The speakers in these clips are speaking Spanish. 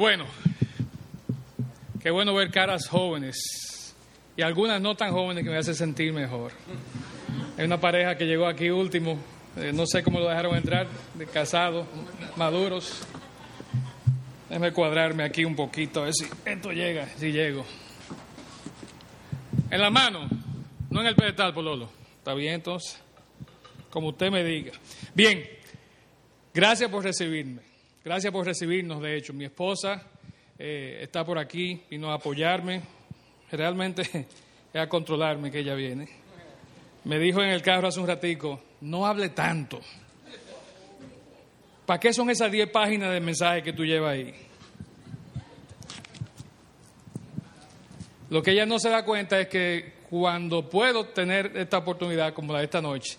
Bueno, qué bueno ver caras jóvenes y algunas no tan jóvenes que me hacen sentir mejor. Hay una pareja que llegó aquí último, eh, no sé cómo lo dejaron entrar, de casados, maduros. Déjame cuadrarme aquí un poquito, a ver si esto llega, si llego. En la mano, no en el pedestal, Pololo. ¿Está bien entonces? Como usted me diga. Bien, gracias por recibirme. Gracias por recibirnos, de hecho. Mi esposa eh, está por aquí, vino a apoyarme. Realmente es a controlarme que ella viene. Me dijo en el carro hace un ratico, no hable tanto. ¿Para qué son esas 10 páginas de mensaje que tú llevas ahí? Lo que ella no se da cuenta es que cuando puedo tener esta oportunidad como la de esta noche,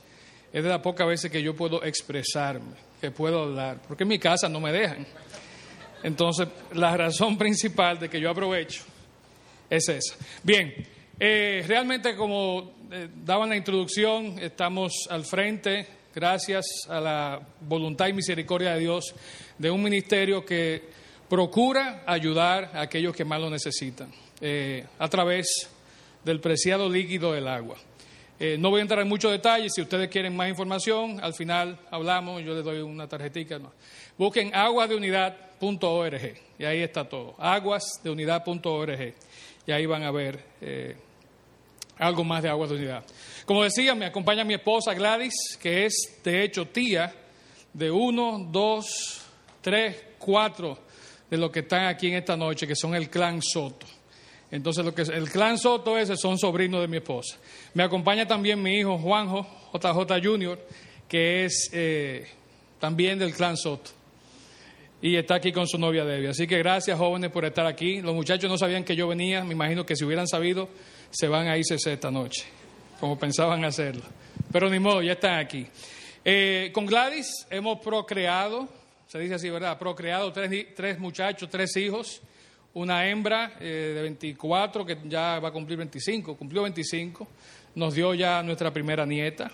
es de las pocas veces que yo puedo expresarme que puedo hablar, porque en mi casa no me dejan. Entonces, la razón principal de que yo aprovecho es esa. Bien, eh, realmente como eh, daban la introducción, estamos al frente, gracias a la voluntad y misericordia de Dios, de un ministerio que procura ayudar a aquellos que más lo necesitan, eh, a través del preciado líquido del agua. Eh, no voy a entrar en muchos detalles, si ustedes quieren más información, al final hablamos, yo les doy una tarjetita. Busquen aguasdeunidad.org y ahí está todo, aguasdeunidad.org y ahí van a ver eh, algo más de Aguas de Unidad. Como decía, me acompaña mi esposa Gladys, que es de hecho tía de uno, dos, tres, cuatro de los que están aquí en esta noche, que son el clan Soto. Entonces, lo que el clan Soto ese son sobrinos de mi esposa. Me acompaña también mi hijo Juanjo, JJ Junior, que es eh, también del clan Soto. Y está aquí con su novia Debbie. Así que gracias, jóvenes, por estar aquí. Los muchachos no sabían que yo venía. Me imagino que si hubieran sabido, se van a irse esta noche, como pensaban hacerlo. Pero ni modo, ya están aquí. Eh, con Gladys hemos procreado, se dice así, ¿verdad? Procreado tres, tres muchachos, tres hijos una hembra eh, de 24 que ya va a cumplir 25, cumplió 25, nos dio ya nuestra primera nieta.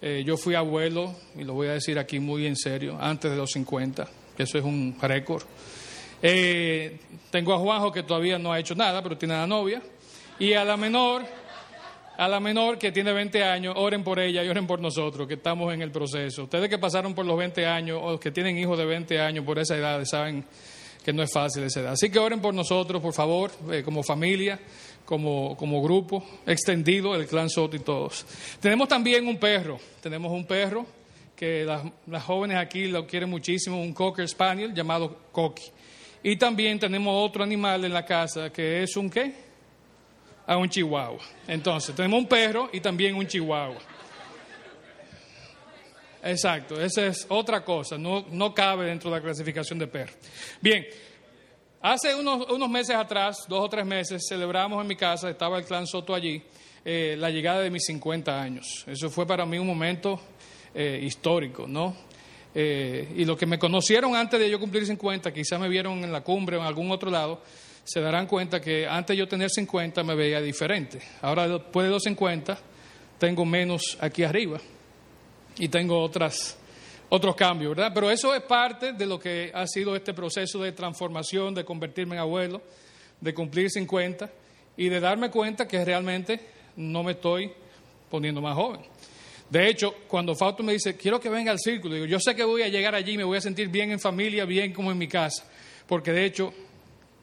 Eh, yo fui abuelo, y lo voy a decir aquí muy en serio, antes de los 50, que eso es un récord. Eh, tengo a Juanjo que todavía no ha hecho nada, pero tiene a la novia. Y a la menor, a la menor que tiene 20 años, oren por ella y oren por nosotros, que estamos en el proceso. Ustedes que pasaron por los 20 años o que tienen hijos de 20 años por esa edad, saben que no es fácil esa edad. Así que oren por nosotros, por favor, eh, como familia, como, como grupo extendido, el clan Soto y todos. Tenemos también un perro, tenemos un perro que las, jóvenes aquí lo quieren muchísimo, un Cocker Spaniel llamado Coqui. Y también tenemos otro animal en la casa que es un qué? A ah, un chihuahua. Entonces, tenemos un perro y también un chihuahua. Exacto, esa es otra cosa, no, no cabe dentro de la clasificación de perro. Bien, hace unos, unos, meses atrás, dos o tres meses, celebramos en mi casa, estaba el clan Soto allí, eh, la llegada de mis 50 años. Eso fue para mí un momento eh, histórico, ¿no? Eh, y los que me conocieron antes de yo cumplir 50, quizás me vieron en la cumbre o en algún otro lado, se darán cuenta que antes de yo tener 50 me veía diferente. Ahora, después de los 50, tengo menos aquí arriba y tengo otras, otros cambios, ¿verdad? Pero eso es parte de lo que ha sido este proceso de transformación, de convertirme en abuelo, de cumplir 50 y de darme cuenta que realmente no me estoy poniendo más joven. De hecho, cuando Fausto me dice, quiero que venga al círculo, digo, yo sé que voy a llegar allí, me voy a sentir bien en familia, bien como en mi casa, porque de hecho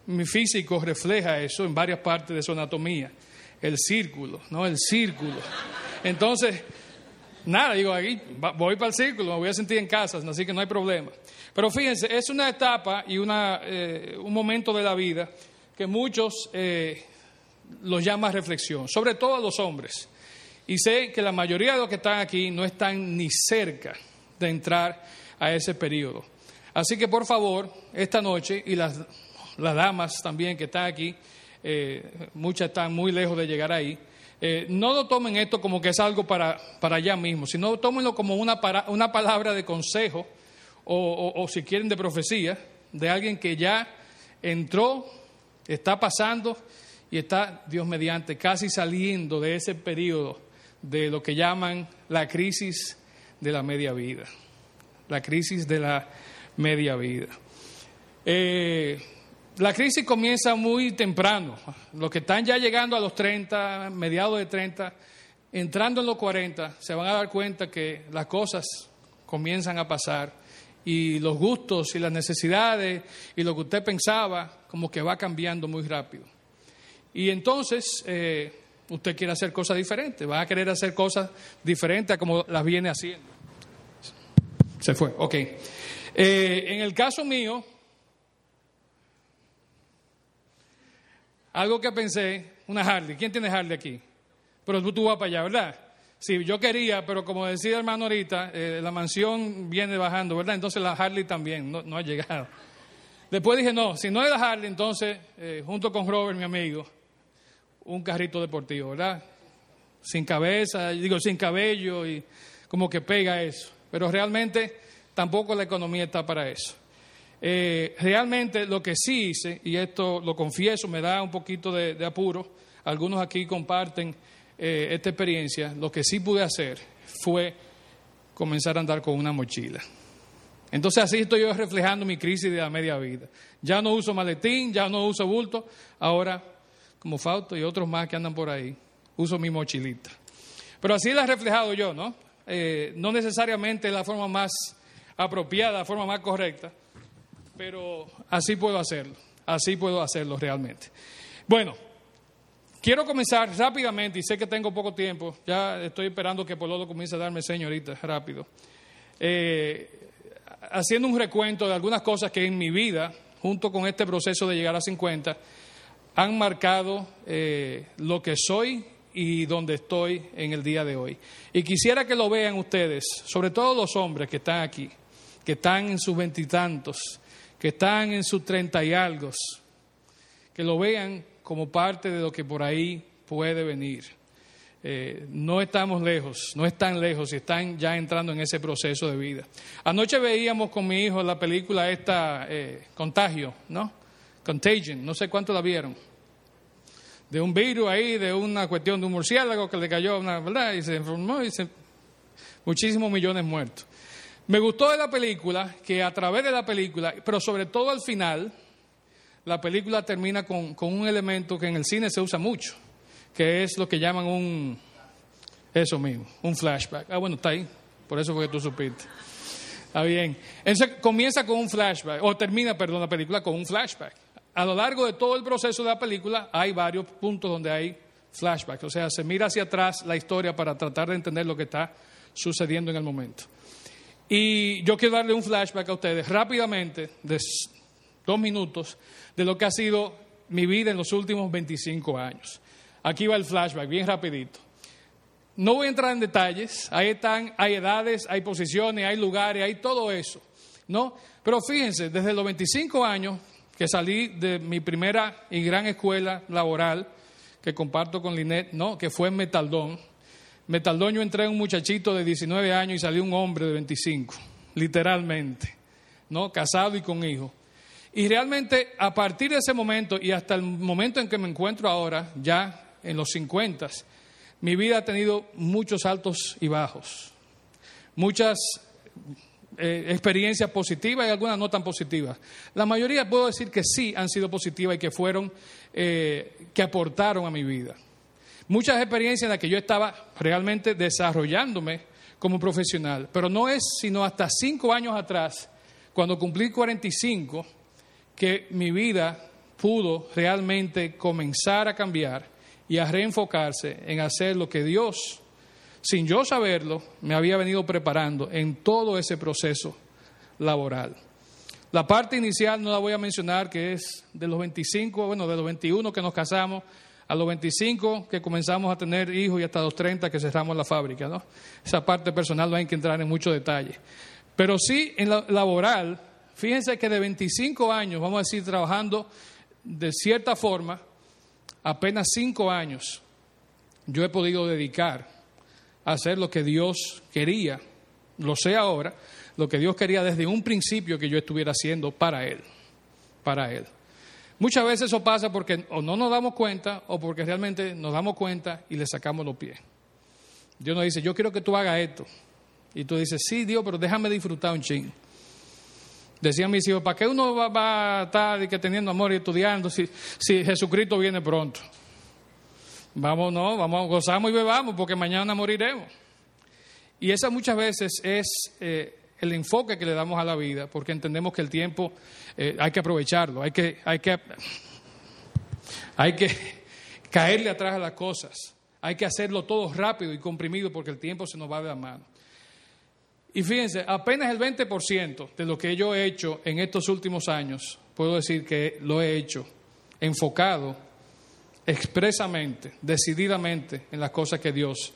mi físico refleja eso en varias partes de su anatomía, el círculo, ¿no? El círculo. Entonces, Nada, digo, aquí voy para el círculo, me voy a sentir en casa, así que no hay problema. Pero fíjense, es una etapa y una, eh, un momento de la vida que muchos eh, los llama reflexión, sobre todo a los hombres. Y sé que la mayoría de los que están aquí no están ni cerca de entrar a ese periodo. Así que por favor, esta noche, y las, las damas también que están aquí, eh, muchas están muy lejos de llegar ahí, eh, no lo tomen esto como que es algo para, para allá mismo, sino tómenlo como una, una palabra de consejo o, si quieren de profecía de alguien que ya entró, está pasando y está, Dios mediante, casi saliendo de ese periodo de lo que llaman la crisis de la media vida. La crisis de la media vida. Eh, la crisis comienza muy temprano. Los que están ya llegando a los 30, mediados de 30, entrando en los 40, se van a dar cuenta que las cosas comienzan a pasar y los gustos y las necesidades y lo que usted pensaba como que va cambiando muy rápido. Y entonces eh, usted quiere hacer cosas diferentes, va a querer hacer cosas diferentes a como las viene haciendo. Se fue, ok. Eh, en el caso mío, algo que pensé, una Harley. ¿Quién tiene Harley aquí? Pero tú vas para allá, ¿verdad? Sí, yo quería, pero como decía hermano ahorita, eh, la mansión viene bajando, ¿verdad? Entonces la Harley también no, ha llegado. Después dije, no, si no es la Harley, entonces, eh, junto con Robert, mi amigo, un carrito deportivo, ¿verdad? Sin cabeza, digo, sin cabello y como que pega eso. Pero realmente tampoco la economía está para eso. Eh, realmente lo que sí hice, y esto lo confieso, me da un poquito de, apuro, algunos aquí comparten eh, esta experiencia, lo que sí pude hacer fue comenzar a andar con una mochila. Entonces así estoy yo reflejando mi crisis de la media vida. Ya no uso maletín, ya no uso bulto, ahora, como Fausto y otros más que andan por ahí, uso mi mochilita. Pero así la he reflejado yo, ¿no? Eh, no necesariamente la forma más apropiada, la forma más correcta, pero así puedo hacerlo, así puedo hacerlo realmente. Bueno, quiero comenzar rápidamente, y sé que tengo poco tiempo, ya estoy esperando que Pololo comience a darme señorita, rápido, eh, haciendo un recuento de algunas cosas que en mi vida, junto con este proceso de llegar a 50, han marcado eh, lo que soy y donde estoy en el día de hoy. Y quisiera que lo vean ustedes, sobre todo los hombres que están aquí, que están en sus veintitantos, que están en sus treinta y algo, que lo vean como parte de lo que por ahí puede venir. Eh, no estamos lejos, no están lejos y están ya entrando en ese proceso de vida. Anoche veíamos con mi hijo la película esta, eh, Contagio, ¿no? Contagion, no sé cuánto la vieron. De un virus ahí, de una cuestión de un murciélago que le cayó, una, ¿verdad? Y se enfermó y se... Muchísimos millones muertos. Me gustó de la película que a través de la película, pero sobre todo al final, la película termina con, un elemento que en el cine se usa mucho, que es lo que llaman un, eso mismo, un flashback. Ah, bueno, está ahí, por eso fue que tú supiste. Está bien. Entonces comienza con un flashback, o termina, perdón, la película con un flashback. A lo largo de todo el proceso de la película hay varios puntos donde hay flashbacks, o sea, se mira hacia atrás la historia para tratar de entender lo que está sucediendo en el momento. Y yo quiero darle un flashback a ustedes rápidamente, de dos minutos, de lo que ha sido mi vida en los últimos 25 años. Aquí va el flashback, bien rapidito. No voy a entrar en detalles, ahí están, hay edades, hay posiciones, hay lugares, hay todo eso, ¿no? Pero fíjense, desde los 25 años que salí de mi primera y gran escuela laboral, que comparto con Linet, ¿no? Que fue en Metaldón, Metaldoño entré un muchachito de 19 años y salió un hombre de 25, literalmente, ¿no? Casado y con hijos. Y realmente a partir de ese momento y hasta el momento en que me encuentro ahora, ya en los 50, mi vida ha tenido muchos altos y bajos, muchas eh, experiencias positivas y algunas no tan positivas. La mayoría puedo decir que sí han sido positivas y que fueron, eh, que aportaron a mi vida muchas experiencias en las que yo estaba realmente desarrollándome como profesional, pero no es sino hasta cinco años atrás, cuando cumplí 45, que mi vida pudo realmente comenzar a cambiar y a reenfocarse en hacer lo que Dios, sin yo saberlo, me había venido preparando en todo ese proceso laboral. La parte inicial no la voy a mencionar, que es de los 25, bueno, de los 21 que nos casamos, a los 25 que comenzamos a tener hijos y hasta los 30 que cerramos la fábrica. ¿no? Esa parte personal no hay que entrar en mucho detalle. Pero sí en la laboral, fíjense que de 25 años, vamos a decir, trabajando de cierta forma, apenas 5 años yo he podido dedicar a hacer lo que Dios quería, lo sé ahora, lo que Dios quería desde un principio que yo estuviera haciendo para Él, para Él. Muchas veces eso pasa porque o no nos damos cuenta o porque realmente nos damos cuenta y le sacamos los pies. Dios nos dice, yo quiero que tú hagas esto. Y tú dices, sí, Dios, pero déjame disfrutar un ching. Decían mis hijos, ¿para qué uno va, a estar que teniendo amor y estudiando si, si Jesucristo viene pronto? Vamos, no, vamos, gozamos y bebamos porque mañana moriremos. Y esa muchas veces es eh, el enfoque que le damos a la vida, porque entendemos que el tiempo eh, hay que aprovecharlo, hay que, hay que, hay que caerle atrás a las cosas, hay que hacerlo todo rápido y comprimido porque el tiempo se nos va de la mano. Y fíjense, apenas el 20% de lo que yo he hecho en estos últimos años, puedo decir que lo he hecho enfocado expresamente, decididamente en las cosas que Dios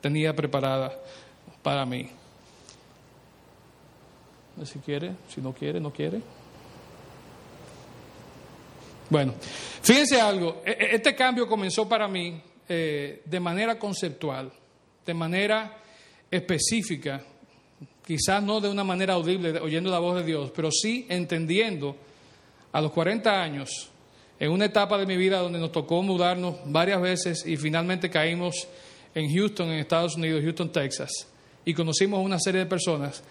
tenía preparadas para mí. Si quiere, si no quiere, no quiere. Bueno, fíjense algo, e, e, este cambio comenzó para mí eh, de manera conceptual, de manera específica, quizás no de una manera audible, oyendo la voz de Dios, pero sí entendiendo a los 40 años, en una etapa de mi vida donde nos tocó mudarnos varias veces y finalmente caímos en Houston, en Estados Unidos, Houston, Texas, y conocimos una serie de personas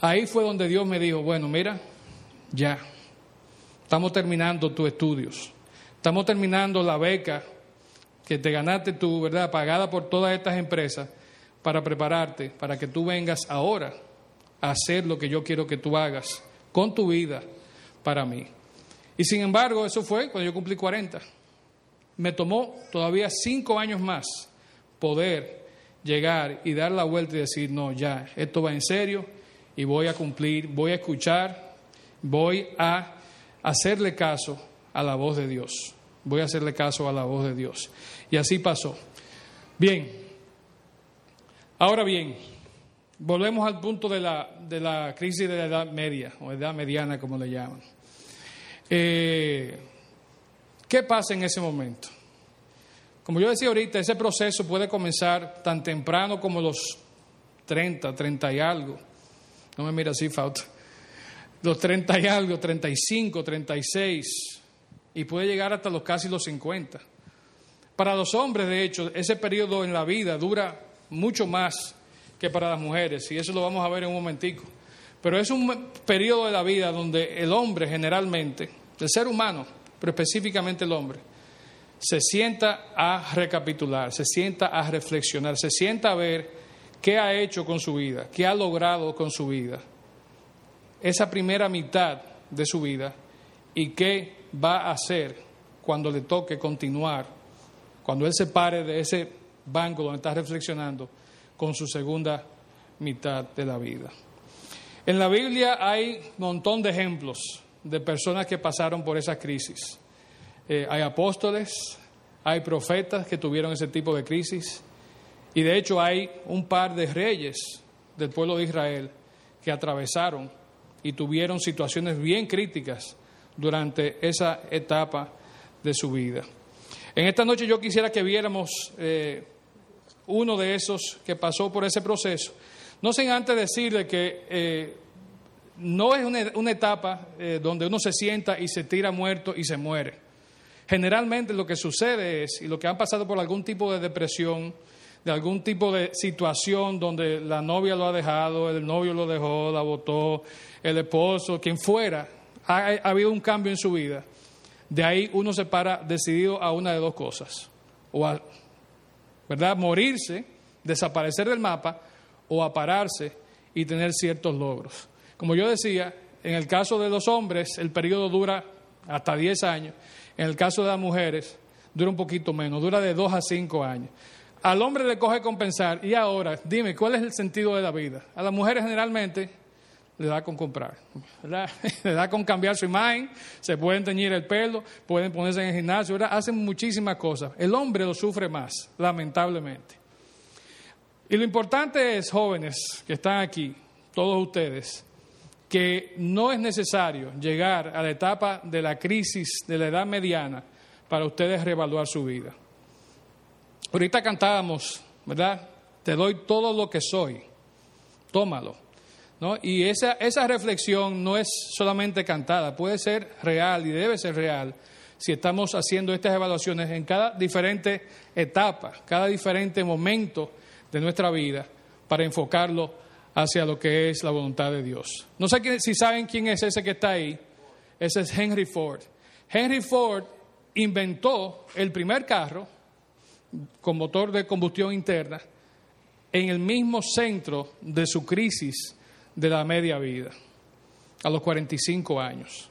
Ahí fue donde Dios me dijo, bueno, mira, ya, estamos terminando tus estudios, estamos terminando la beca que te ganaste tú, ¿verdad? Pagada por todas estas empresas para prepararte, para que tú vengas ahora a hacer lo que yo quiero que tú hagas con tu vida para mí. Y sin embargo, eso fue cuando yo cumplí 40. Me tomó todavía cinco años más poder llegar y dar la vuelta y decir, no, ya, esto va en serio, y voy a cumplir, voy a escuchar, voy a hacerle caso a la voz de Dios. Voy a hacerle caso a la voz de Dios. Y así pasó. Bien, ahora bien, volvemos al punto de la, de la crisis de la edad media, o edad mediana como le llaman. Eh, ¿Qué pasa en ese momento? Como yo decía ahorita, ese proceso puede comenzar tan temprano como los 30, 30 y algo no me mira así, falta. Los 30 y algo, 35, 36, y puede llegar hasta los casi los 50. Para los hombres, de hecho, ese periodo en la vida dura mucho más que para las mujeres, y eso lo vamos a ver en un momentico. Pero es un periodo de la vida donde el hombre generalmente, el ser humano, pero específicamente el hombre, se sienta a recapitular, se sienta a reflexionar, se sienta a ver qué ha hecho con su vida, qué ha logrado con su vida, esa primera mitad de su vida y qué va a hacer cuando le toque continuar, cuando él se pare de ese banco donde está reflexionando con su segunda mitad de la vida. En la Biblia hay un montón de ejemplos de personas que pasaron por esa crisis. Eh, hay apóstoles, hay profetas que tuvieron ese tipo de crisis, y de hecho hay un par de reyes del pueblo de Israel que atravesaron y tuvieron situaciones bien críticas durante esa etapa de su vida. En esta noche yo quisiera que viéramos eh, uno de esos que pasó por ese proceso. No sin antes decirle que eh, no es una, etapa eh, donde uno se sienta y se tira muerto y se muere. Generalmente lo que sucede es, y lo que han pasado por algún tipo de depresión, de algún tipo de situación donde la novia lo ha dejado, el novio lo dejó, la votó, el esposo, quien fuera, ha, habido un cambio en su vida. De ahí uno se para decidido a una de dos cosas, o a ¿verdad? morirse, desaparecer del mapa, o a pararse y tener ciertos logros. Como yo decía, en el caso de los hombres el periodo dura hasta 10 años, en el caso de las mujeres dura un poquito menos, dura de 2 a 5 años. Al hombre le coge compensar. Y ahora, dime, ¿cuál es el sentido de la vida? A las mujeres generalmente le da con comprar, le da con cambiar su imagen, se pueden teñir el pelo, pueden ponerse en el gimnasio, hacen muchísimas cosas. El hombre lo sufre más, lamentablemente. Y lo importante es, jóvenes que están aquí, todos ustedes, que no es necesario llegar a la etapa de la crisis de la edad mediana para ustedes reevaluar su vida. Ahorita cantábamos, ¿verdad? Te doy todo lo que soy, tómalo. ¿no? Y esa, esa reflexión no es solamente cantada, puede ser real y debe ser real si estamos haciendo estas evaluaciones en cada diferente etapa, cada diferente momento de nuestra vida, para enfocarlo hacia lo que es la voluntad de Dios. No sé si saben quién es ese que está ahí. Ese es Henry Ford. Henry Ford inventó el primer carro con motor de combustión interna en el mismo centro de su crisis de la media vida, a los 45 años.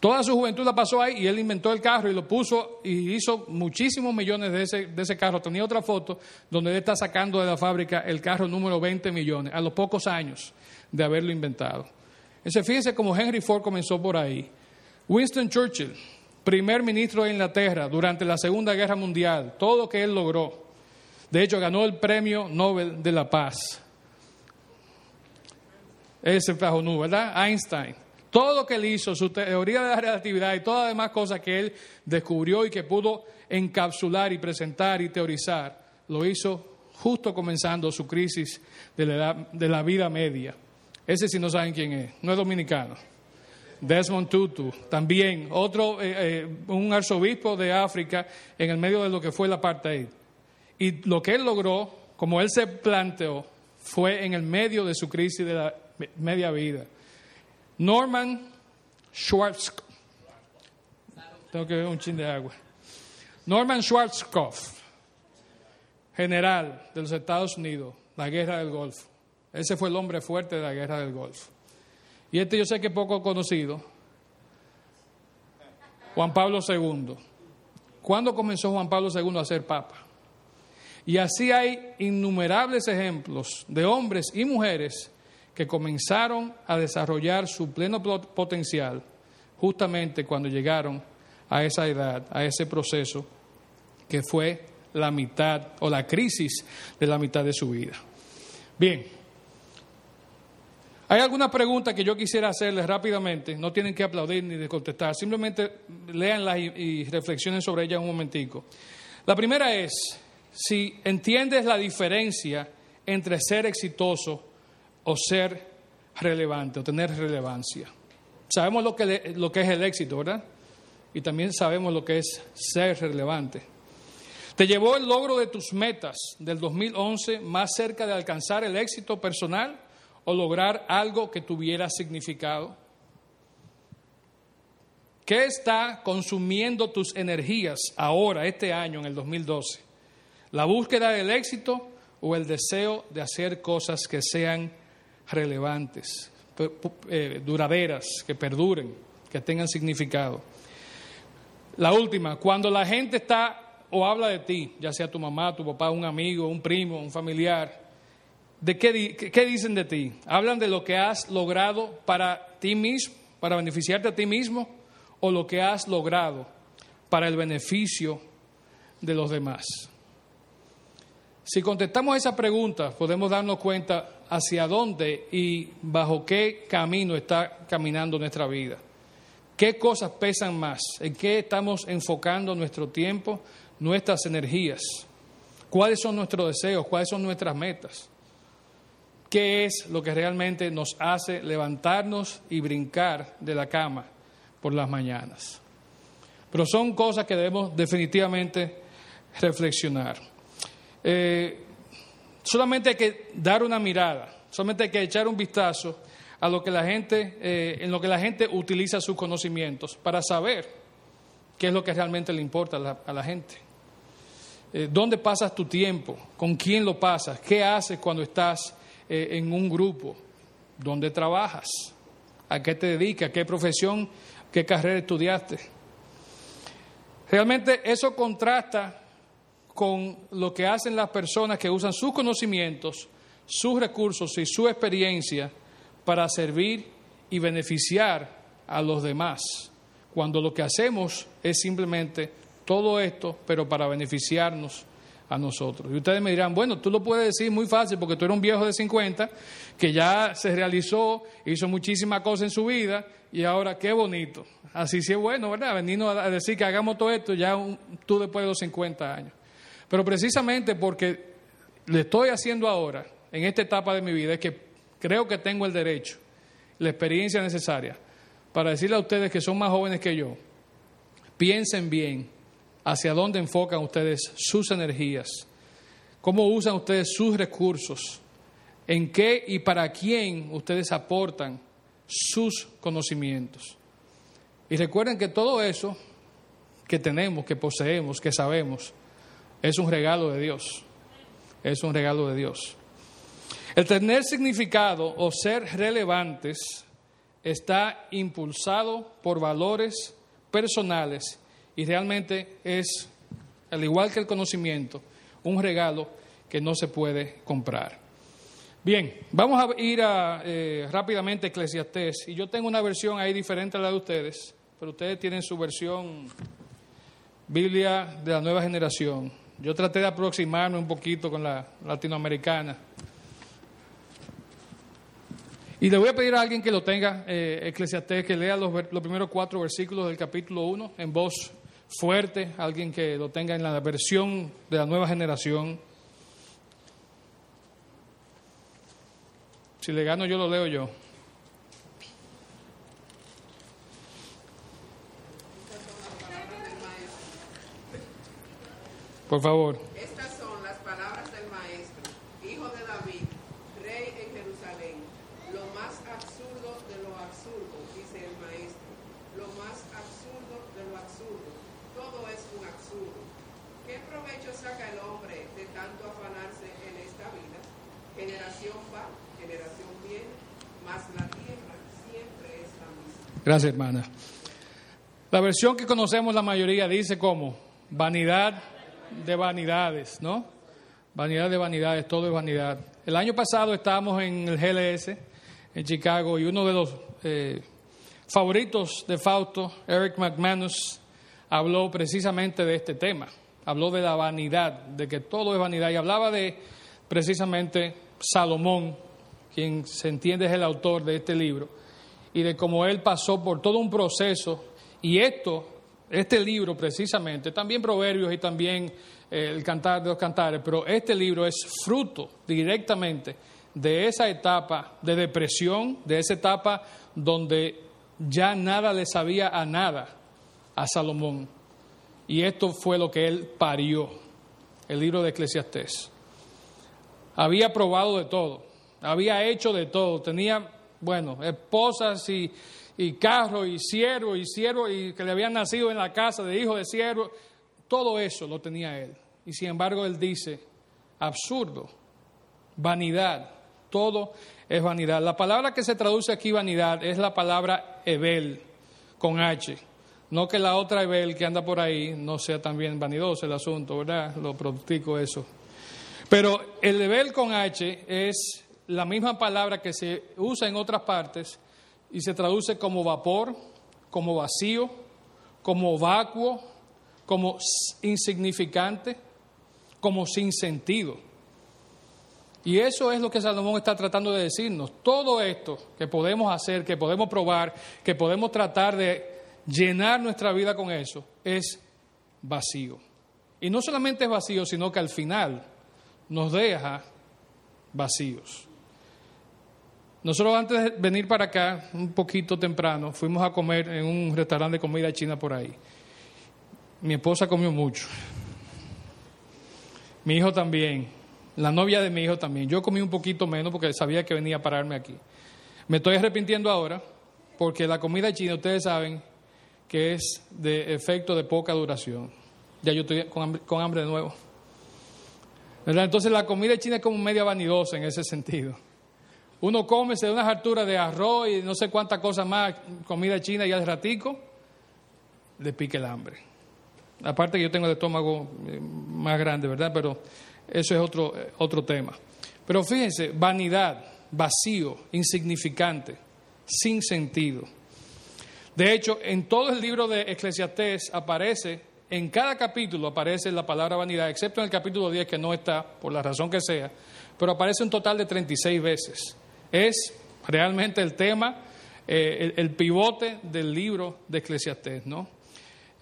Toda su juventud la pasó ahí y él inventó el carro y lo puso y hizo muchísimos millones de ese, de ese carro. Tenía otra foto donde él está sacando de la fábrica el carro número 20 millones, a los pocos años de haberlo inventado. Entonces, fíjense cómo Henry Ford comenzó por ahí. Winston Churchill, primer ministro de Inglaterra durante la Segunda Guerra Mundial, todo lo que él logró. De hecho, ganó el premio Nobel de la Paz. Ese Nobel, ¿verdad? Einstein. Todo lo que él hizo, su teoría de la relatividad y todas las demás cosas que él descubrió y que pudo encapsular y presentar y teorizar, lo hizo justo comenzando su crisis de la, de la vida media. Ese sí no saben quién es, no es dominicano. Desmond Tutu, también otro, eh, eh, un arzobispo de África en el medio de lo que fue el apartheid. Y lo que él logró, como él se planteó, fue en el medio de su crisis de la media vida. Norman Schwarzkopf, tengo que ver un chin de agua. Norman Schwarzkopf, general de los Estados Unidos, la guerra del Golfo. Ese fue el hombre fuerte de la guerra del Golfo. Y este yo sé que poco conocido, Juan Pablo II. ¿Cuándo comenzó Juan Pablo II a ser papa? Y así hay innumerables ejemplos de hombres y mujeres que comenzaron a desarrollar su pleno potencial justamente cuando llegaron a esa edad, a ese proceso que fue la mitad o la crisis de la mitad de su vida. Bien, hay algunas preguntas que yo quisiera hacerles rápidamente, no tienen que aplaudir ni contestar, simplemente léanlas y, y reflexionen sobre ellas un momentico. La primera es, si entiendes la diferencia entre ser exitoso o ser relevante o tener relevancia. Sabemos lo que, lo que es el éxito, ¿verdad? Y también sabemos lo que es ser relevante. ¿Te llevó el logro de tus metas del 2011 más cerca de alcanzar el éxito personal o lograr algo que tuviera significado? ¿Qué está consumiendo tus energías ahora, este año, en el 2012? ¿La búsqueda del éxito o el deseo de hacer cosas que sean relevantes, eh, duraderas, que perduren, que tengan significado. La última, cuando la gente está o habla de ti, ya sea tu mamá, tu papá, un amigo, un primo, un familiar, ¿de qué, dicen de ti? ¿Hablan de lo que has logrado para ti mismo, para beneficiarte a ti mismo, o lo que has logrado para el beneficio de los demás? Si contestamos esa pregunta, podemos darnos cuenta hacia dónde y bajo qué camino está caminando nuestra vida. ¿Qué cosas pesan más? ¿En qué estamos enfocando nuestro tiempo, nuestras energías? ¿Cuáles son nuestros deseos? ¿Cuáles son nuestras metas? ¿Qué es lo que realmente nos hace levantarnos y brincar de la cama por las mañanas? Pero son cosas que debemos definitivamente reflexionar. Eh, Solamente hay que dar una mirada, solamente hay que echar un vistazo a lo que la gente, eh, en lo que la gente utiliza sus conocimientos para saber qué es lo que realmente le importa a la, gente. Eh, ¿Dónde pasas tu tiempo? ¿Con quién lo pasas? ¿Qué haces cuando estás eh, en un grupo? ¿Dónde trabajas? ¿A qué te dedicas? ¿Qué profesión? ¿Qué carrera estudiaste? Realmente eso contrasta con lo que hacen las personas que usan sus conocimientos, sus recursos y su experiencia para servir y beneficiar a los demás, cuando lo que hacemos es simplemente todo esto, pero para beneficiarnos a nosotros. Y ustedes me dirán, bueno, tú lo puedes decir muy fácil porque tú eres un viejo de 50 que ya se realizó, hizo muchísimas cosas en su vida y ahora qué bonito. Así sí es bueno, ¿verdad? Venirnos a decir que hagamos todo esto ya tú después de los 50 años. Pero precisamente porque le estoy haciendo ahora, en esta etapa de mi vida, es que creo que tengo el derecho, la experiencia necesaria para decirle a ustedes que son más jóvenes que yo, piensen bien hacia dónde enfocan ustedes sus energías, cómo usan ustedes sus recursos en qué y para quién ustedes aportan sus conocimientos. Y recuerden que todo eso que tenemos, que poseemos, que sabemos, es un regalo de Dios. Es un regalo de Dios. El tener significado o ser relevantes está impulsado por valores personales y realmente es, al igual que el conocimiento, un regalo que no se puede comprar. Bien, vamos a ir eh, rápidamente a Eclesiastés. Y yo tengo una versión ahí diferente a la de ustedes, pero ustedes tienen su versión Biblia de la nueva generación. Yo traté de aproximarme un poquito con la latinoamericana. Y le voy a pedir a alguien que lo tenga, eh, Eclesiastés, que lea los, los, primeros cuatro versículos del capítulo 1 en voz fuerte, alguien que lo tenga en la versión de la nueva generación. Si le gano yo, lo leo yo. Por favor. Gracias, hermana. La versión que conocemos la mayoría dice como vanidad de vanidades, ¿no? Vanidad de vanidades, todo es vanidad. El año pasado estábamos en el GLS, en Chicago, y uno de los eh, favoritos de Fausto, Eric McManus, habló precisamente de este tema. Habló de la vanidad, de que todo es vanidad, y hablaba de precisamente Salomón, quien se entiende es el autor de este libro y de cómo él pasó por todo un proceso. Y esto, este libro precisamente, también Proverbios y también eh, el Cantar de los Cantares, pero este libro es fruto directamente de esa etapa de depresión, de esa etapa donde ya nada le sabía a nada a Salomón. Y esto fue lo que él parió, el libro de Eclesiastés. Había probado de todo, había hecho de todo, tenía bueno, esposas y, y carros y siervos y siervos y que le habían nacido en la casa de hijo de siervo, todo eso lo tenía él. Y sin embargo él dice, absurdo, vanidad, todo es vanidad. La palabra que se traduce aquí vanidad es la palabra Ebel, con H. No que la otra Ebel que anda por ahí no sea también vanidoso el asunto, ¿verdad? Lo practico eso. Pero el Ebel con H es la misma palabra que se usa en otras partes y se traduce como vapor, como vacío, como vacuo, como insignificante, como sin sentido. Y eso es lo que Salomón está tratando de decirnos. Todo esto que podemos hacer, que podemos probar, que podemos tratar de llenar nuestra vida con eso, es vacío. Y no solamente es vacío, sino que al final nos deja vacíos. Nosotros antes de venir para acá, un poquito temprano, fuimos a comer en un restaurante de comida china por ahí. Mi esposa comió mucho. Mi hijo también. La novia de mi hijo también. Yo comí un poquito menos porque sabía que venía a pararme aquí. Me estoy arrepintiendo ahora porque la comida china, ustedes saben que es de efecto de poca duración. Ya yo estoy con hambre, de nuevo. Entonces la comida china es como media vanidosa en ese sentido. Uno come, se da unas alturas de arroz y no sé cuántas cosas más, comida china y al ratico le pique el hambre. Aparte que yo tengo el estómago eh, más grande, ¿verdad? Pero eso es otro, eh, otro tema. Pero fíjense, vanidad, vacío, insignificante, sin sentido. De hecho, en todo el libro de Eclesiastés aparece, en cada capítulo aparece la palabra vanidad, excepto en el capítulo 10 que no está, por la razón que sea, pero aparece un total de 36 veces. Es realmente el tema, eh, el, pivote del libro de Eclesiastés, ¿no?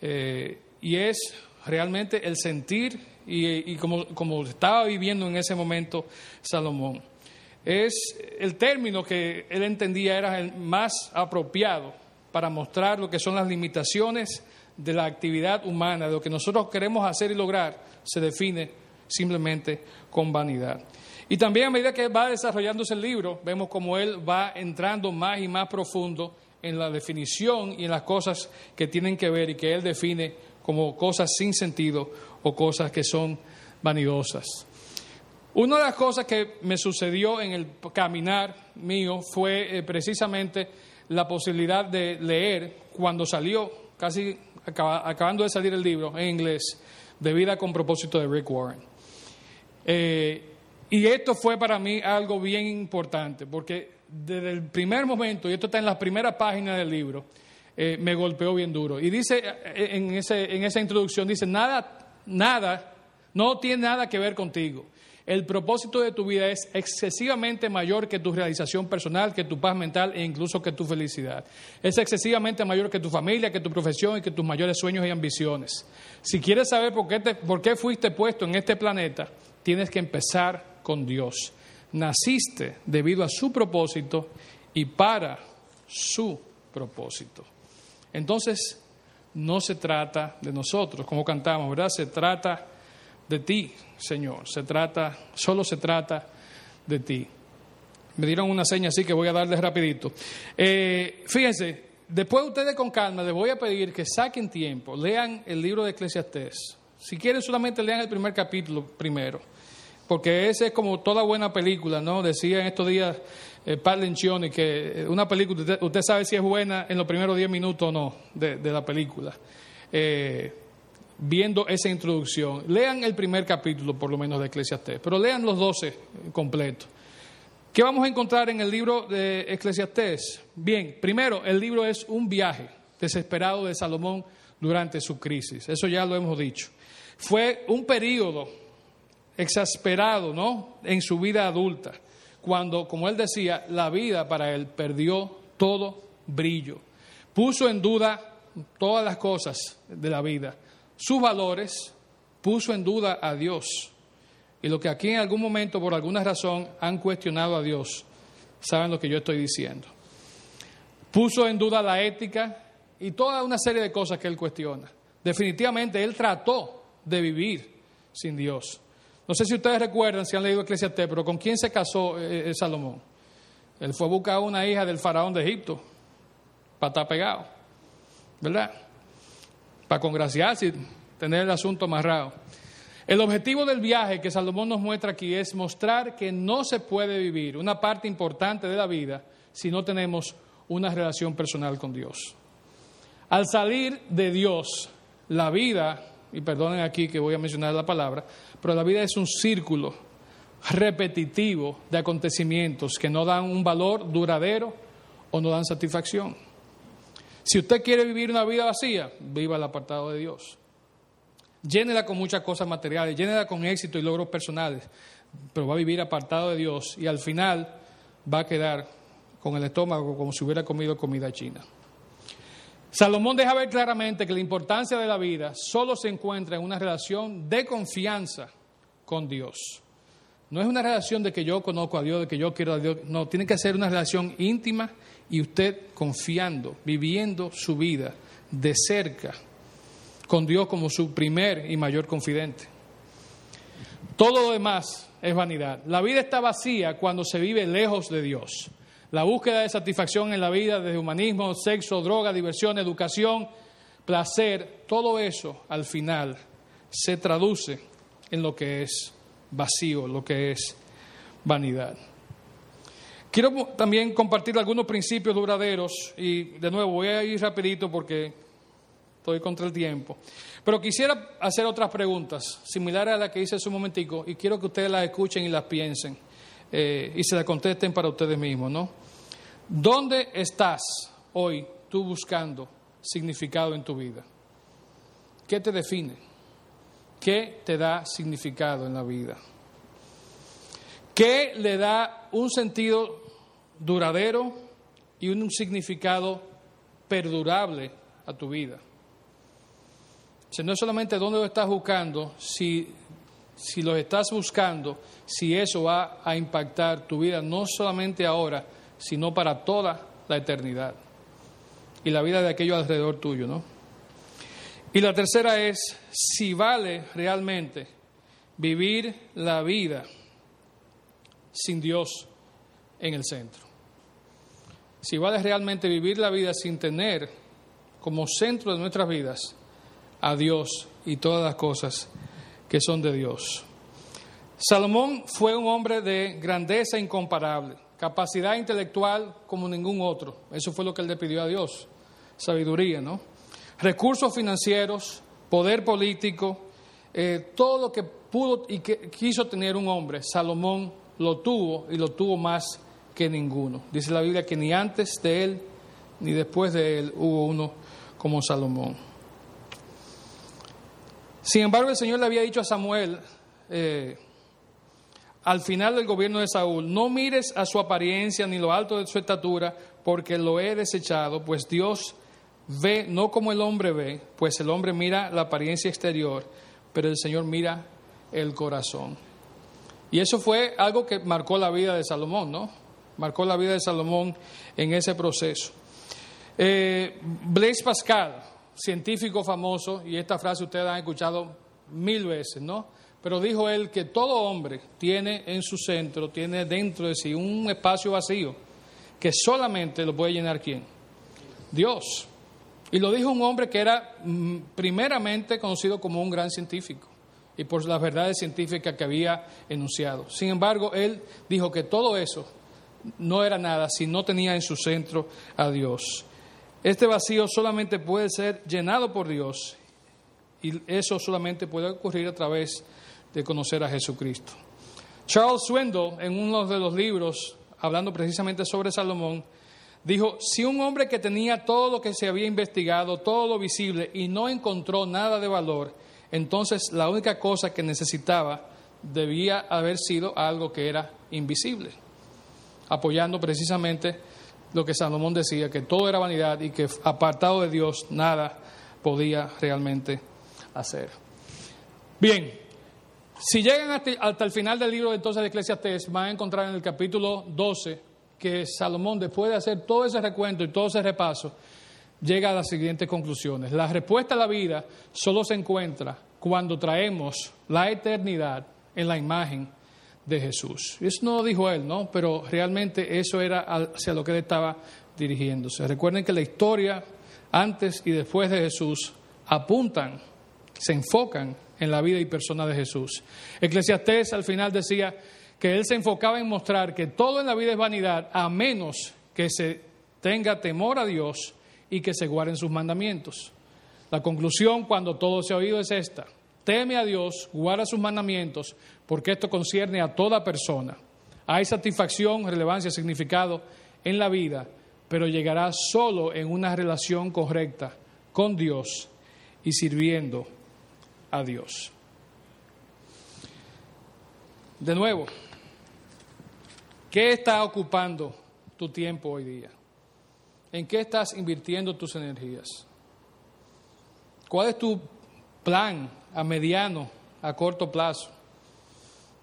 Eh, y es realmente el sentir y, como, como, estaba viviendo en ese momento Salomón. Es el término que él entendía era el más apropiado para mostrar lo que son las limitaciones de la actividad humana, de lo que nosotros queremos hacer y lograr, se define simplemente con vanidad. Y también a medida que va desarrollándose el libro, vemos como él va entrando más y más profundo en la definición y en las cosas que tienen que ver y que él define como cosas sin sentido o cosas que son vanidosas. Una de las cosas que me sucedió en el caminar mío fue eh, precisamente la posibilidad de leer cuando salió, casi acabando de salir el libro en inglés, de vida con propósito de Rick Warren. Eh, y esto fue para mí algo bien importante, porque desde el primer momento, y esto está en la primera página del libro, eh, me golpeó bien duro. Y dice en, ese, en esa introducción, dice, nada, nada, no tiene nada que ver contigo el propósito de tu vida es excesivamente mayor que tu realización personal, que tu paz mental e incluso que tu felicidad. Es excesivamente mayor que tu familia, que tu profesión y que tus mayores sueños y ambiciones. Si quieres saber por qué, por qué fuiste puesto en este planeta, tienes que empezar con Dios. Naciste debido a su propósito y para su propósito. Entonces, no se trata de nosotros, como cantamos, ¿verdad? Se trata de ti, Señor. Se trata, solo se trata de ti. Me dieron una seña así que voy a darles rapidito. Eh, fíjense, después ustedes con calma les voy a pedir que saquen tiempo, lean el libro de Eclesiastés. Si quieren solamente lean el primer capítulo primero, porque ese es como toda buena película, ¿no? Decía en estos días eh, Pat que una película, usted, sabe si es buena en los primeros 10 minutos o no de, la película. Eh, viendo esa introducción. Lean el primer capítulo, por lo menos, de Eclesiastés, pero lean los doce completos. ¿Qué vamos a encontrar en el libro de Eclesiastés? Bien, primero, el libro es un viaje desesperado de Salomón durante su crisis. Eso ya lo hemos dicho. Fue un periodo exasperado, ¿no? En su vida adulta, cuando, como él decía, la vida para él perdió todo brillo. Puso en duda todas las cosas de la vida sus valores, puso en duda a Dios. Y lo que aquí en algún momento, por alguna razón, han cuestionado a Dios, saben lo que yo estoy diciendo. Puso en duda la ética y toda una serie de cosas que él cuestiona. Definitivamente él trató de vivir sin Dios. No sé si ustedes recuerdan, si han leído Eclesiastés, pero ¿con quién se casó eh, eh, Salomón? Él fue a buscar una hija del faraón de Egipto para estar pegado, ¿verdad? para congraciarse y tener el asunto amarrado. El objetivo del viaje que Salomón nos muestra aquí es mostrar que no se puede vivir una parte importante de la vida si no tenemos una relación personal con Dios. Al salir de Dios, la vida, y perdonen aquí que voy a mencionar la palabra, pero la vida es un círculo repetitivo de acontecimientos que no dan un valor duradero o no dan satisfacción. Si usted quiere vivir una vida vacía, viva el apartado de Dios. Llénela con muchas cosas materiales, llénela con éxito y logros personales, pero va a vivir apartado de Dios y al final va a quedar con el estómago como si hubiera comido comida china. Salomón deja ver claramente que la importancia de la vida solo se encuentra en una relación de confianza con Dios. No es una relación de que yo conozco a Dios, de que yo quiero a Dios. No, tiene que ser una relación íntima y usted confiando, viviendo su vida de cerca con Dios como su primer y mayor confidente. Todo lo demás es vanidad. La vida está vacía cuando se vive lejos de Dios. La búsqueda de satisfacción en la vida, desde humanismo, sexo, droga, diversión, educación, placer, todo eso al final se traduce en lo que es vacío, lo que es vanidad. Quiero también compartir algunos principios duraderos y de nuevo voy a ir rapidito porque estoy contra el tiempo. Pero quisiera hacer otras preguntas similares a las que hice hace un momentico y quiero que ustedes las escuchen y las piensen eh, y se las contesten para ustedes mismos, ¿no? ¿Dónde estás hoy tú buscando significado en tu vida? ¿Qué te define? ¿Qué te da significado en la vida? ¿Qué le da un sentido duradero y un significado perdurable a tu vida? O no es solamente dónde lo estás buscando, si, si lo estás buscando, si eso va a impactar tu vida, no solamente ahora, sino para toda la eternidad y la vida de aquello alrededor tuyo, ¿no? Y la tercera es si vale realmente vivir la vida sin Dios en el centro. Si vale realmente vivir la vida sin tener como centro de nuestras vidas a Dios y todas las cosas que son de Dios. Salomón fue un hombre de grandeza incomparable, capacidad intelectual como ningún otro. Eso fue lo que él le pidió a Dios, sabiduría, ¿no? Recursos financieros, poder político, eh, todo lo que pudo y que quiso tener un hombre, Salomón lo tuvo y lo tuvo más que ninguno. Dice la Biblia que ni antes de él ni después de él hubo uno como Salomón. Sin embargo, el Señor le había dicho a Samuel, eh, al final del gobierno de Saúl, no mires a su apariencia ni lo alto de su estatura, porque lo he desechado, pues Dios ve no como el hombre ve, pues el hombre mira la apariencia exterior, pero el Señor mira el corazón. Y eso fue algo que marcó la vida de Salomón, ¿no? Marcó la vida de Salomón en ese proceso. Eh, Blaise Pascal, científico famoso, y esta frase ustedes han escuchado mil veces, ¿no? Pero dijo él que todo hombre tiene en su centro, tiene dentro de sí un espacio vacío que solamente lo puede llenar quién? Dios. Y lo dijo un hombre que era mm, primeramente conocido como un gran científico y por las verdades científicas que había enunciado. Sin embargo, él dijo que todo eso no era nada si no tenía en su centro a Dios. Este vacío solamente puede ser llenado por Dios y eso solamente puede ocurrir a través de conocer a Jesucristo. Charles Swindoll, en uno de los libros, hablando precisamente sobre Salomón, dijo, si un hombre que tenía todo lo que se había investigado, todo lo visible, y no encontró nada de valor, entonces la única cosa que necesitaba debía haber sido algo que era invisible, apoyando precisamente lo que Salomón decía, que todo era vanidad y que apartado de Dios nada podía realmente hacer. Bien, si llegan hasta, el final del libro entonces de Eclesiastes, van a encontrar en el capítulo 12 que Salomón, después de hacer todo ese recuento y todo ese repaso, llega a las siguientes conclusiones. La respuesta a la vida solo se encuentra cuando traemos la eternidad en la imagen de Jesús. Eso no lo dijo él, ¿no? Pero realmente eso era hacia lo que él estaba dirigiéndose. Recuerden que la historia antes y después de Jesús apuntan, se enfocan en la vida y persona de Jesús. Eclesiastés al final decía que él se enfocaba en mostrar que todo en la vida es vanidad a menos que se tenga temor a Dios y que se guarden sus mandamientos. La conclusión cuando todo se ha oído es esta. Teme a Dios, guarda sus mandamientos, porque esto concierne a toda persona. Hay satisfacción, relevancia, significado en la vida, pero llegará solo en una relación correcta con Dios y sirviendo a Dios. De nuevo, ¿qué está ocupando tu tiempo hoy día? ¿En qué estás invirtiendo tus energías? ¿Cuál es tu plan a mediano, a corto plazo?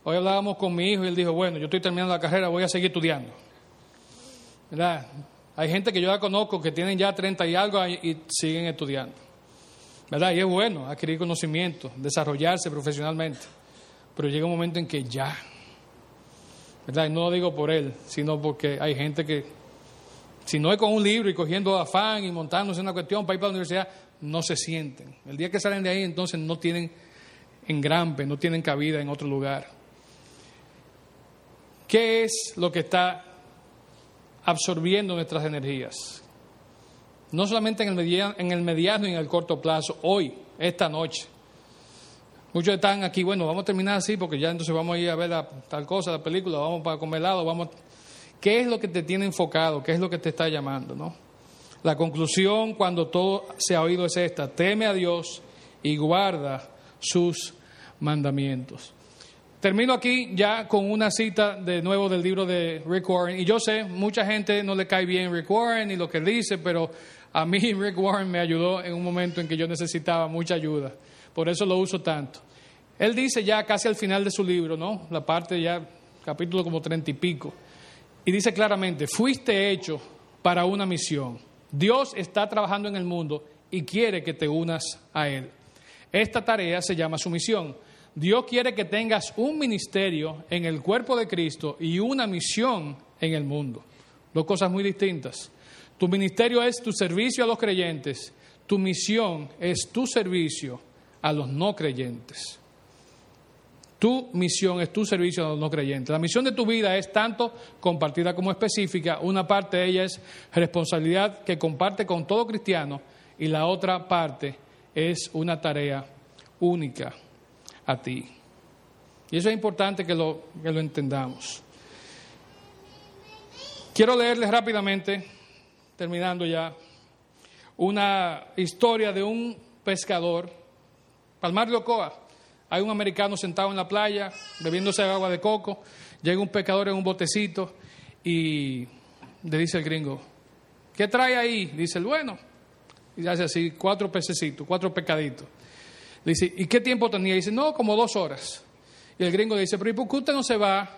Hoy hablábamos con mi hijo y él dijo, bueno, yo estoy terminando la carrera, voy a seguir estudiando. ¿Verdad? Hay gente que yo ya conozco que tienen ya 30 y algo y siguen estudiando. ¿Verdad? Y es bueno adquirir conocimiento, desarrollarse profesionalmente. Pero llega un momento en que ya. ¿Verdad? Y no lo digo por él, sino porque hay gente que si no es con un libro y cogiendo afán y montándose una cuestión para ir para la universidad, no se sienten. El día que salen de ahí, entonces no tienen engrampe, no tienen cabida en otro lugar. ¿Qué es lo que está absorbiendo nuestras energías? No solamente en el, mediano, en el mediano y en el corto plazo, hoy, esta noche. Muchos están aquí, bueno, vamos a terminar así porque ya entonces vamos a ir a ver tal cosa, la película, vamos para comer helado, vamos... ¿Qué es lo que te tiene enfocado? ¿Qué es lo que te está llamando? ¿no? La conclusión cuando todo se ha oído es esta, teme a Dios y guarda sus mandamientos. Termino aquí ya con una cita de nuevo del libro de Rick Warren. Y yo sé, mucha gente no le cae bien Rick Warren y lo que dice, pero a mí Rick Warren me ayudó en un momento en que yo necesitaba mucha ayuda. Por eso lo uso tanto. Él dice ya casi al final de su libro, ¿no? La parte ya, capítulo como treinta y pico. Y dice claramente, fuiste hecho para una misión. Dios está trabajando en el mundo y quiere que te unas a Él. Esta tarea se llama su misión. Dios quiere que tengas un ministerio en el cuerpo de Cristo y una misión en el mundo. Dos cosas muy distintas. Tu ministerio es tu servicio a los creyentes, tu misión es tu servicio a los no creyentes. Tu misión es tu servicio a los no creyentes. La misión de tu vida es tanto compartida como específica. Una parte de ella es responsabilidad que comparte con todo cristiano y la otra parte es una tarea única a ti. Y eso es importante que lo, que lo entendamos. Quiero leerles rápidamente, terminando ya, una historia de un pescador, Palmar de Ocoa. Hay un americano sentado en la playa bebiéndose agua de coco. Llega un pescador en un botecito y le dice el gringo, ¿qué trae ahí? Dice el bueno. Y hace así, cuatro pececitos, cuatro pescaditos. Le dice, ¿y qué tiempo tenía? dice, no, como dos horas. Y el gringo dice, pero ¿y por qué usted no se va?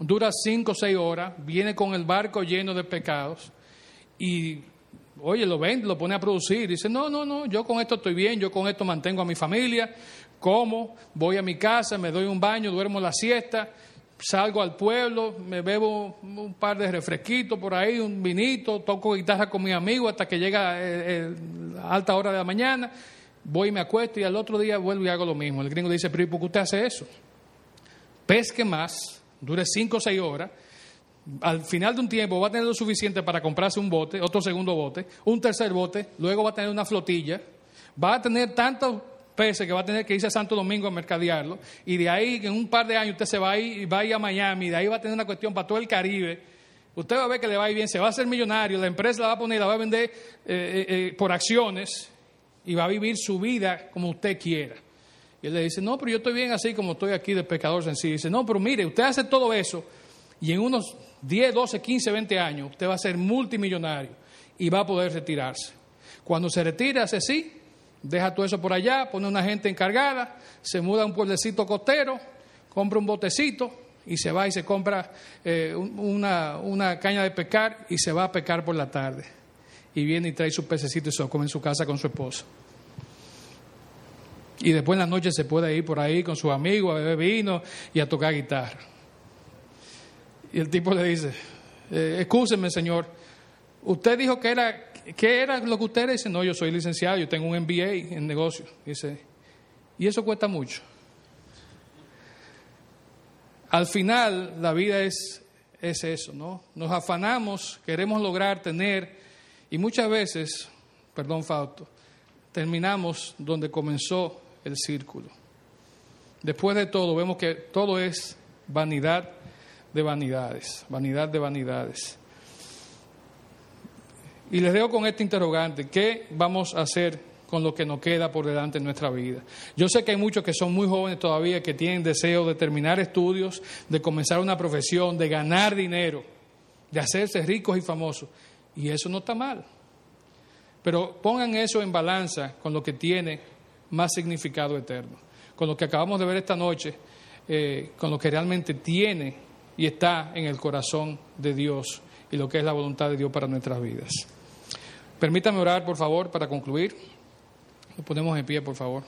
Dura cinco o seis horas, viene con el barco lleno de pecados y, oye, lo vende, lo pone a producir. Dice, no, no, no, yo con esto estoy bien, yo con esto mantengo a mi familia, como, voy a mi casa, me doy un baño, duermo la siesta, salgo al pueblo, me bebo un par de refresquitos por ahí, un vinito, toco guitarra con mi amigo hasta que llega eh, eh, alta hora de la mañana, voy y me acuesto y al otro día vuelvo y hago lo mismo. El gringo dice, pero ¿y por qué usted hace eso? Pesque más, dure cinco o seis horas, al final de un tiempo va a tener lo suficiente para comprarse un bote, otro segundo bote, un tercer bote, luego va a tener una flotilla, va a tener tantos peces que va a tener que irse a Santo Domingo a mercadearlo, y de ahí en un par de años usted se va a ir, va a, ir a Miami, de ahí va a tener una cuestión para todo el Caribe. Usted va a ver que le va a ir bien, se va a hacer millonario, la empresa la va a poner, la va a vender eh, eh, eh, por acciones y va a vivir su vida como usted quiera. Y él le dice, no, pero yo estoy bien así como estoy aquí de pecador sencillo. Dice, no, pero mire, usted hace todo eso y en unos 10, 12, 15, 20 años usted va a ser multimillonario y va a poder retirarse. Cuando se retire, hace así, deja todo eso por allá, pone una gente encargada, se muda a un pueblecito costero, compra un botecito y se va y se compra eh, una, caña de pescar y se va a pescar por la tarde. Y viene y trae su pececito y se lo come en su casa con su esposa. Y después en la noche se puede ir por ahí con sus amigos a beber vino y a tocar guitarra. Y el tipo le dice, eh, señor, usted dijo que era, ¿qué era lo que usted? Dice, no, yo soy licenciado, yo tengo un MBA en negocio. Dice, y eso cuesta mucho. Al final, la vida es, es eso, ¿no? Nos afanamos, queremos lograr tener, y muchas veces, perdón, Fausto, terminamos donde comenzó el círculo. Después de todo, vemos que todo es vanidad de vanidades, vanidad de vanidades. Y les dejo con este interrogante, ¿qué vamos a hacer con lo que nos queda por delante en nuestra vida? Yo sé que hay muchos que son muy jóvenes todavía, que tienen deseo de terminar estudios, de comenzar una profesión, de ganar dinero, de hacerse ricos y famosos. Y eso no está mal. Pero pongan eso en balanza con lo que tiene más significado eterno, con lo que acabamos de ver esta noche, eh, con lo que realmente tiene y está en el corazón de Dios y lo que es la voluntad de Dios para nuestras vidas. Permítame orar, por favor, para concluir. Nos ponemos en pie, por favor.